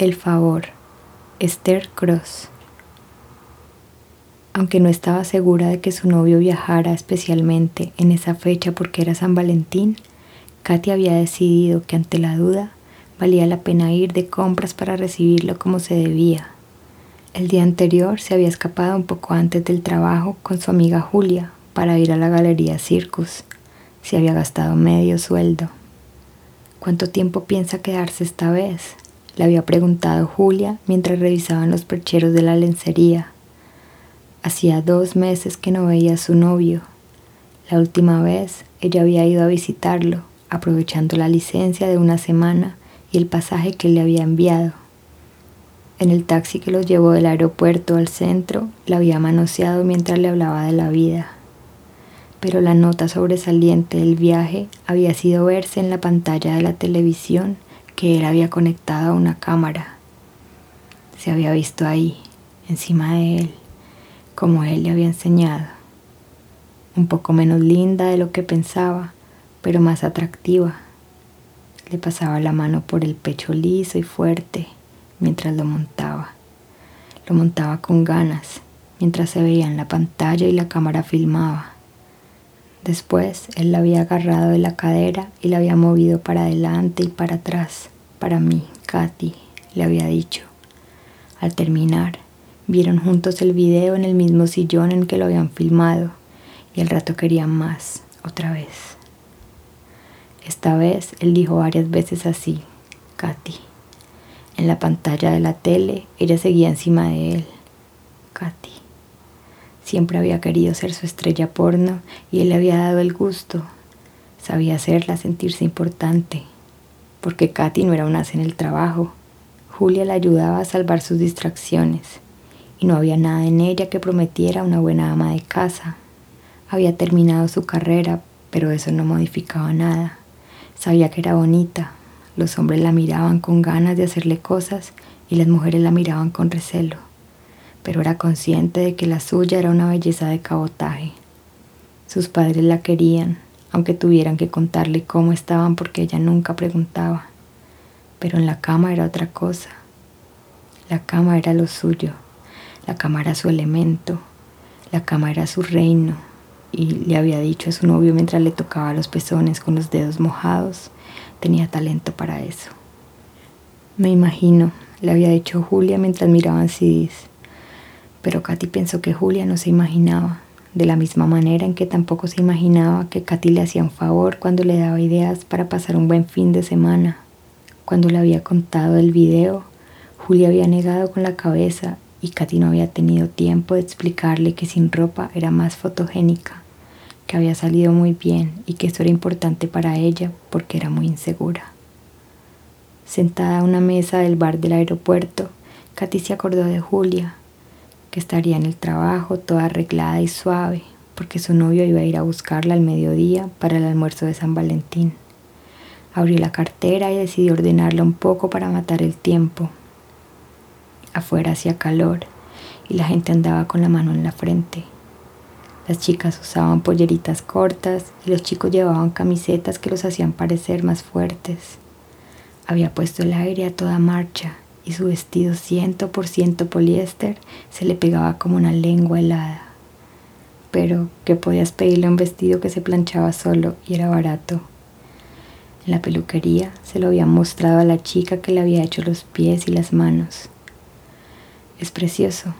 El favor. Esther Cross. Aunque no estaba segura de que su novio viajara especialmente en esa fecha porque era San Valentín, Katy había decidido que ante la duda valía la pena ir de compras para recibirlo como se debía. El día anterior se había escapado un poco antes del trabajo con su amiga Julia para ir a la galería Circus. Se había gastado medio sueldo. ¿Cuánto tiempo piensa quedarse esta vez? Le había preguntado Julia mientras revisaban los percheros de la lencería. Hacía dos meses que no veía a su novio. La última vez ella había ido a visitarlo, aprovechando la licencia de una semana y el pasaje que le había enviado. En el taxi que los llevó del aeropuerto al centro, la había manoseado mientras le hablaba de la vida. Pero la nota sobresaliente del viaje había sido verse en la pantalla de la televisión que él había conectado a una cámara. Se había visto ahí, encima de él, como él le había enseñado. Un poco menos linda de lo que pensaba, pero más atractiva. Le pasaba la mano por el pecho liso y fuerte mientras lo montaba. Lo montaba con ganas mientras se veía en la pantalla y la cámara filmaba. Después él la había agarrado de la cadera y la había movido para adelante y para atrás. Para mí, Katy, le había dicho. Al terminar, vieron juntos el video en el mismo sillón en que lo habían filmado y al rato querían más, otra vez. Esta vez él dijo varias veces así, Katy. En la pantalla de la tele, ella seguía encima de él. Katy. Siempre había querido ser su estrella porno y él le había dado el gusto. Sabía hacerla sentirse importante, porque Katy no era una en el trabajo. Julia le ayudaba a salvar sus distracciones y no había nada en ella que prometiera una buena ama de casa. Había terminado su carrera, pero eso no modificaba nada. Sabía que era bonita. Los hombres la miraban con ganas de hacerle cosas y las mujeres la miraban con recelo. Pero era consciente de que la suya era una belleza de cabotaje. Sus padres la querían, aunque tuvieran que contarle cómo estaban porque ella nunca preguntaba. Pero en la cama era otra cosa. La cama era lo suyo. La cama era su elemento. La cama era su reino y le había dicho a su novio mientras le tocaba los pezones con los dedos mojados, tenía talento para eso. Me imagino, le había dicho Julia mientras miraban CDs. Pero Katy pensó que Julia no se imaginaba, de la misma manera en que tampoco se imaginaba que Katy le hacía un favor cuando le daba ideas para pasar un buen fin de semana. Cuando le había contado el video, Julia había negado con la cabeza y Katy no había tenido tiempo de explicarle que sin ropa era más fotogénica, que había salido muy bien y que esto era importante para ella porque era muy insegura. Sentada a una mesa del bar del aeropuerto, Katy se acordó de Julia, que estaría en el trabajo toda arreglada y suave, porque su novio iba a ir a buscarla al mediodía para el almuerzo de San Valentín. Abrió la cartera y decidió ordenarla un poco para matar el tiempo, Afuera hacía calor y la gente andaba con la mano en la frente. Las chicas usaban polleritas cortas y los chicos llevaban camisetas que los hacían parecer más fuertes. Había puesto el aire a toda marcha su vestido ciento por ciento poliéster se le pegaba como una lengua helada. Pero que podías pedirle un vestido que se planchaba solo y era barato. En la peluquería se lo habían mostrado a la chica que le había hecho los pies y las manos. Es precioso,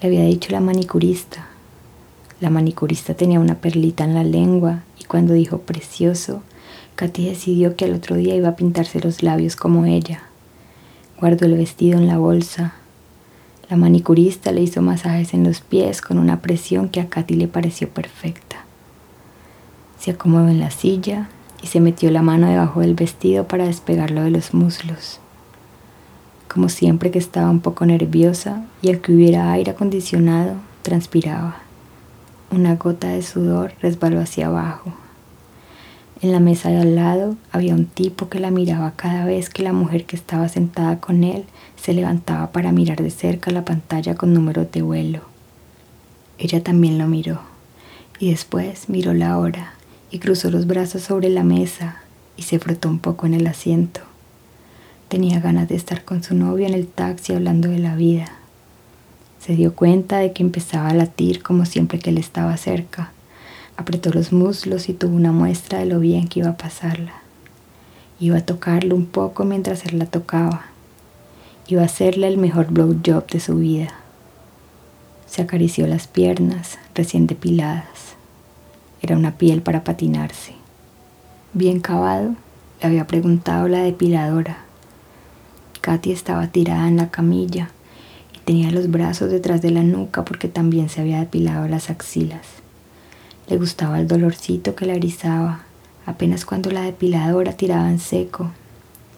le había dicho la manicurista. La manicurista tenía una perlita en la lengua y cuando dijo precioso, Katy decidió que al otro día iba a pintarse los labios como ella. Guardó el vestido en la bolsa. La manicurista le hizo masajes en los pies con una presión que a Katy le pareció perfecta. Se acomodó en la silla y se metió la mano debajo del vestido para despegarlo de los muslos como siempre que estaba un poco nerviosa y al que hubiera aire acondicionado, transpiraba. Una gota de sudor resbaló hacia abajo. En la mesa de al lado había un tipo que la miraba cada vez que la mujer que estaba sentada con él se levantaba para mirar de cerca la pantalla con número de vuelo. Ella también lo miró y después miró la hora y cruzó los brazos sobre la mesa y se frotó un poco en el asiento. Tenía ganas de estar con su novio en el taxi hablando de la vida. Se dio cuenta de que empezaba a latir como siempre que él estaba cerca. Apretó los muslos y tuvo una muestra de lo bien que iba a pasarla. Iba a tocarlo un poco mientras él la tocaba. Iba a hacerle el mejor blowjob de su vida. Se acarició las piernas recién depiladas. Era una piel para patinarse. Bien cavado, le había preguntado la depiladora Katy estaba tirada en la camilla y tenía los brazos detrás de la nuca porque también se había depilado las axilas. Le gustaba el dolorcito que la erizaba apenas cuando la depiladora tiraba en seco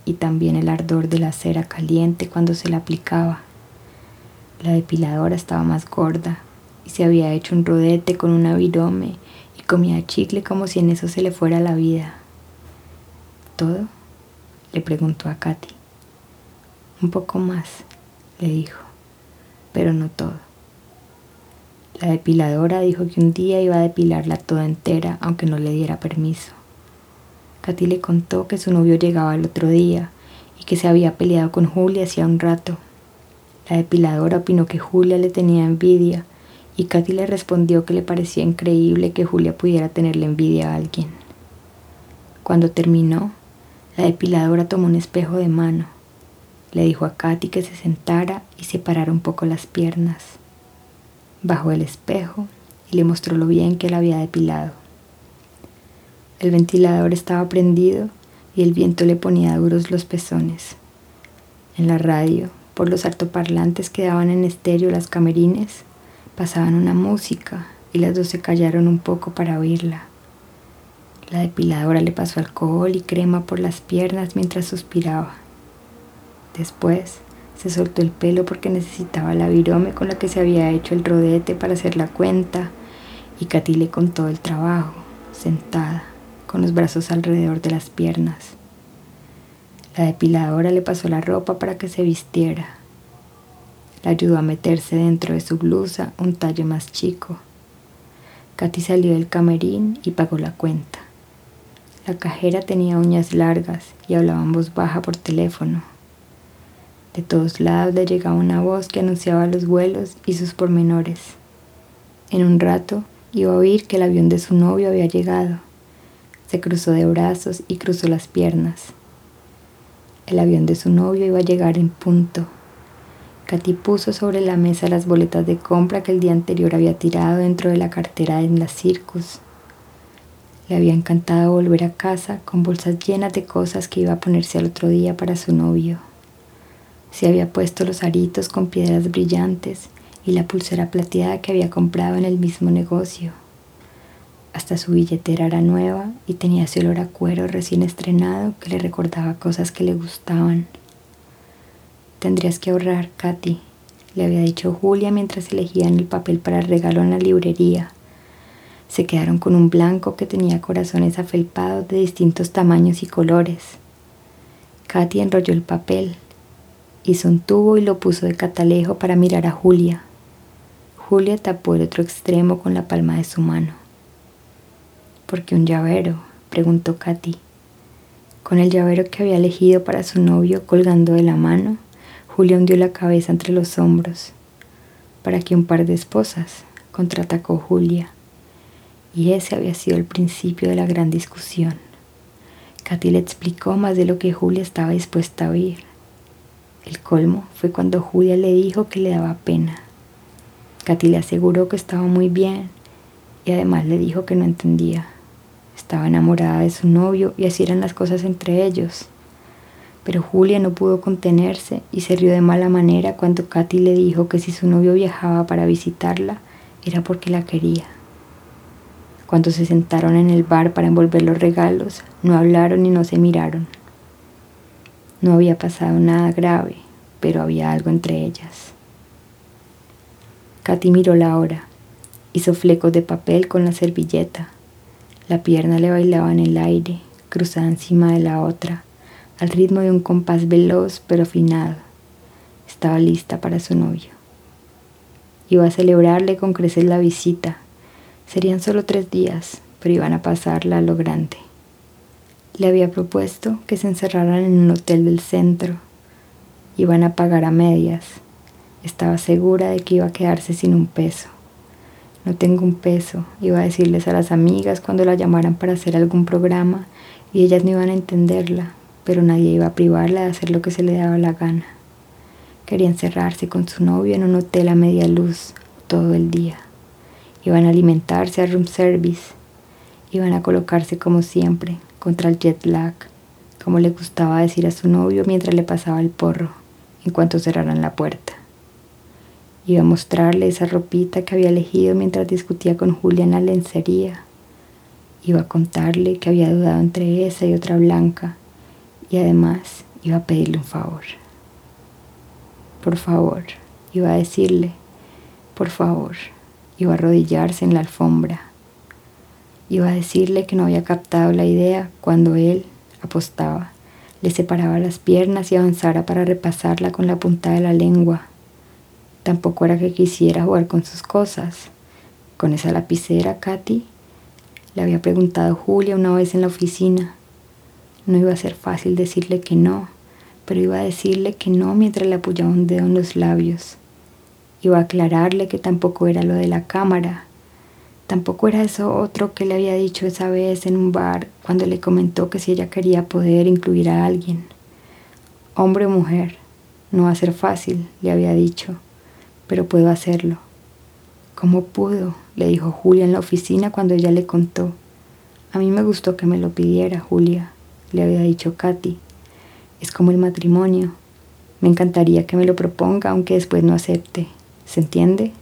y también el ardor de la cera caliente cuando se la aplicaba. La depiladora estaba más gorda y se había hecho un rodete con una virome y comía chicle como si en eso se le fuera la vida. ¿Todo? le preguntó a Katy. Un poco más, le dijo, pero no todo. La depiladora dijo que un día iba a depilarla toda entera, aunque no le diera permiso. Katy le contó que su novio llegaba el otro día y que se había peleado con Julia hacía un rato. La depiladora opinó que Julia le tenía envidia y Katy le respondió que le parecía increíble que Julia pudiera tenerle envidia a alguien. Cuando terminó, la depiladora tomó un espejo de mano le dijo a Katy que se sentara y separara un poco las piernas. Bajó el espejo y le mostró lo bien que la había depilado. El ventilador estaba prendido y el viento le ponía duros los pezones. En la radio, por los altoparlantes que daban en estéreo las camerines, pasaban una música y las dos se callaron un poco para oírla. La depiladora le pasó alcohol y crema por las piernas mientras suspiraba. Después se soltó el pelo porque necesitaba la virome con la que se había hecho el rodete para hacer la cuenta y Katy le contó el trabajo, sentada, con los brazos alrededor de las piernas. La depiladora le pasó la ropa para que se vistiera. La ayudó a meterse dentro de su blusa un talle más chico. Katy salió del camerín y pagó la cuenta. La cajera tenía uñas largas y hablaba en voz baja por teléfono. De todos lados le llegaba una voz que anunciaba los vuelos y sus pormenores. En un rato iba a oír que el avión de su novio había llegado. Se cruzó de brazos y cruzó las piernas. El avión de su novio iba a llegar en punto. Katy puso sobre la mesa las boletas de compra que el día anterior había tirado dentro de la cartera en la Circus. Le había encantado volver a casa con bolsas llenas de cosas que iba a ponerse al otro día para su novio. Se había puesto los aritos con piedras brillantes y la pulsera plateada que había comprado en el mismo negocio. Hasta su billetera era nueva y tenía ese olor a cuero recién estrenado que le recordaba cosas que le gustaban. Tendrías que ahorrar, Katy, le había dicho Julia mientras elegían el papel para el regalo en la librería. Se quedaron con un blanco que tenía corazones afelpados de distintos tamaños y colores. Katy enrolló el papel, Hizo un tubo y lo puso de catalejo para mirar a Julia. Julia tapó el otro extremo con la palma de su mano. ¿Por qué un llavero? preguntó Katy. Con el llavero que había elegido para su novio colgando de la mano, Julia hundió la cabeza entre los hombros. ¿Para qué un par de esposas? contraatacó Julia. Y ese había sido el principio de la gran discusión. Katy le explicó más de lo que Julia estaba dispuesta a oír. El colmo fue cuando Julia le dijo que le daba pena. Katy le aseguró que estaba muy bien y además le dijo que no entendía. Estaba enamorada de su novio y así eran las cosas entre ellos. Pero Julia no pudo contenerse y se rió de mala manera cuando Katy le dijo que si su novio viajaba para visitarla era porque la quería. Cuando se sentaron en el bar para envolver los regalos, no hablaron y no se miraron. No había pasado nada grave, pero había algo entre ellas. Katy miró la hora. Hizo flecos de papel con la servilleta. La pierna le bailaba en el aire, cruzada encima de la otra, al ritmo de un compás veloz pero afinado. Estaba lista para su novio. Iba a celebrarle con creces la visita. Serían solo tres días, pero iban a pasarla a lo grande. Le había propuesto que se encerraran en un hotel del centro. Iban a pagar a medias. Estaba segura de que iba a quedarse sin un peso. No tengo un peso, iba a decirles a las amigas cuando la llamaran para hacer algún programa y ellas no iban a entenderla, pero nadie iba a privarla de hacer lo que se le daba la gana. Quería encerrarse con su novio en un hotel a media luz todo el día. Iban a alimentarse a room service. Iban a colocarse como siempre, contra el jet lag, como le gustaba decir a su novio mientras le pasaba el porro, en cuanto cerraran la puerta. Iba a mostrarle esa ropita que había elegido mientras discutía con Julia en la lencería. Iba a contarle que había dudado entre esa y otra blanca y además iba a pedirle un favor. Por favor, iba a decirle, por favor, iba a arrodillarse en la alfombra. Iba a decirle que no había captado la idea cuando él apostaba, le separaba las piernas y avanzara para repasarla con la punta de la lengua Tampoco era que quisiera jugar con sus cosas. Con esa lapicera, Katy, le había preguntado Julia una vez en la oficina. No iba a ser fácil decirle que no, pero iba a decirle que no mientras le apoyaba un dedo en los labios. Iba a aclararle que tampoco era lo de la cámara. Tampoco era eso otro que le había dicho esa vez en un bar cuando le comentó que si ella quería poder incluir a alguien. Hombre o mujer, no va a ser fácil, le había dicho pero puedo hacerlo. ¿Cómo pudo? le dijo Julia en la oficina cuando ella le contó. A mí me gustó que me lo pidiera, Julia, le había dicho Katy. Es como el matrimonio. Me encantaría que me lo proponga aunque después no acepte. ¿Se entiende?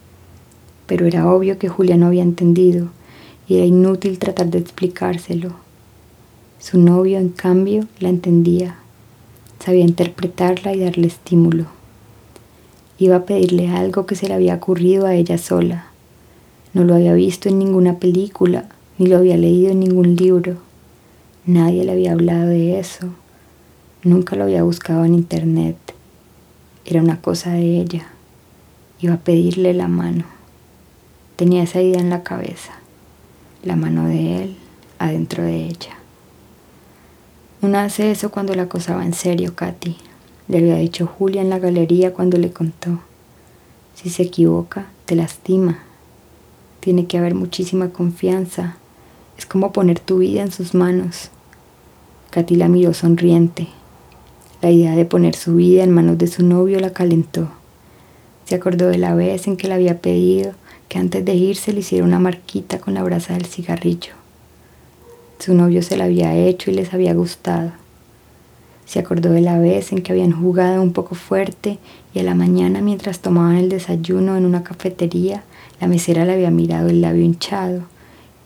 Pero era obvio que Julia no había entendido y era inútil tratar de explicárselo. Su novio, en cambio, la entendía. Sabía interpretarla y darle estímulo. Iba a pedirle algo que se le había ocurrido a ella sola. No lo había visto en ninguna película, ni lo había leído en ningún libro. Nadie le había hablado de eso. Nunca lo había buscado en internet. Era una cosa de ella. Iba a pedirle la mano. Tenía esa idea en la cabeza. La mano de él adentro de ella. Uno hace eso cuando la cosa va en serio, Katy le había dicho Julia en la galería cuando le contó. Si se equivoca, te lastima. Tiene que haber muchísima confianza. Es como poner tu vida en sus manos. Katy la miró sonriente. La idea de poner su vida en manos de su novio la calentó. Se acordó de la vez en que le había pedido que antes de irse le hiciera una marquita con la brasa del cigarrillo. Su novio se la había hecho y les había gustado. Se acordó de la vez en que habían jugado un poco fuerte y a la mañana mientras tomaban el desayuno en una cafetería, la mesera le había mirado el labio hinchado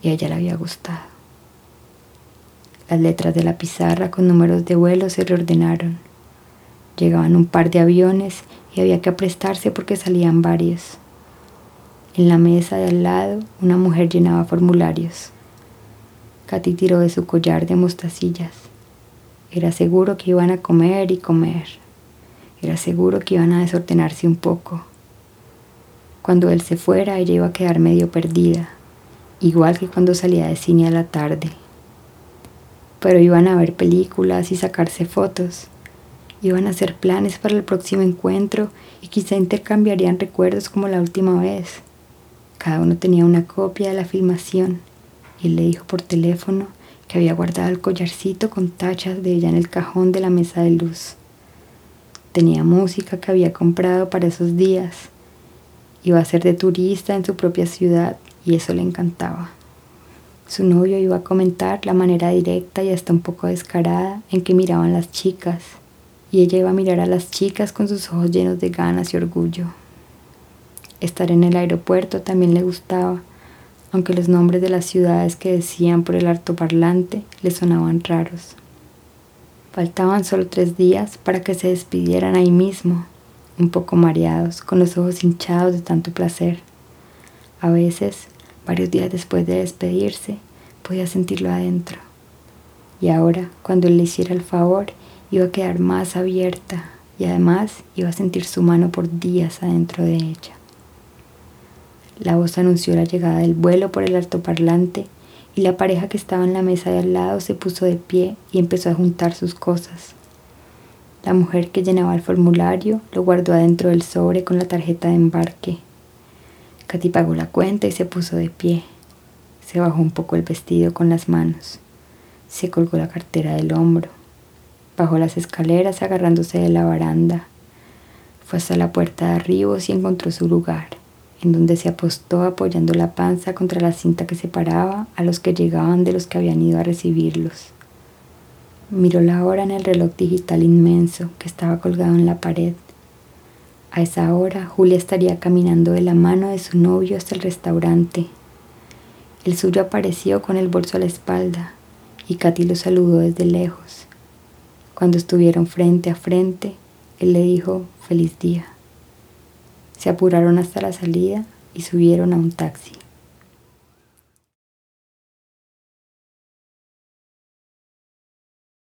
y a ella le había gustado. Las letras de la pizarra con números de vuelo se reordenaron. Llegaban un par de aviones y había que aprestarse porque salían varios. En la mesa de al lado, una mujer llenaba formularios. Katy tiró de su collar de mostacillas. Era seguro que iban a comer y comer. Era seguro que iban a desordenarse un poco. Cuando él se fuera, ella iba a quedar medio perdida, igual que cuando salía de cine a la tarde. Pero iban a ver películas y sacarse fotos. Iban a hacer planes para el próximo encuentro y quizá intercambiarían recuerdos como la última vez. Cada uno tenía una copia de la filmación y él le dijo por teléfono que había guardado el collarcito con tachas de ella en el cajón de la mesa de luz. Tenía música que había comprado para esos días. Iba a ser de turista en su propia ciudad y eso le encantaba. Su novio iba a comentar la manera directa y hasta un poco descarada en que miraban las chicas, y ella iba a mirar a las chicas con sus ojos llenos de ganas y orgullo. Estar en el aeropuerto también le gustaba, aunque los nombres de las ciudades que decían por el altoparlante le sonaban raros. Faltaban solo tres días para que se despidieran ahí mismo, un poco mareados, con los ojos hinchados de tanto placer. A veces, varios días después de despedirse, podía sentirlo adentro. Y ahora, cuando él le hiciera el favor, iba a quedar más abierta y además iba a sentir su mano por días adentro de ella. La voz anunció la llegada del vuelo por el altoparlante y la pareja que estaba en la mesa de al lado se puso de pie y empezó a juntar sus cosas. La mujer que llenaba el formulario lo guardó adentro del sobre con la tarjeta de embarque. Katy pagó la cuenta y se puso de pie. Se bajó un poco el vestido con las manos. Se colgó la cartera del hombro. Bajó las escaleras agarrándose de la baranda. Fue hasta la puerta de arribos y encontró su lugar, en donde se apostó apoyando la panza contra la cinta que separaba a los que llegaban de los que habían ido a recibirlos. Miró la hora en el reloj digital inmenso que estaba colgado en la pared. A esa hora, Julia estaría caminando de la mano de su novio hasta el restaurante. El suyo apareció con el bolso a la espalda y Katy lo saludó desde lejos. Cuando estuvieron frente a frente, él le dijo feliz día. Se apuraron hasta la salida y subieron a un taxi.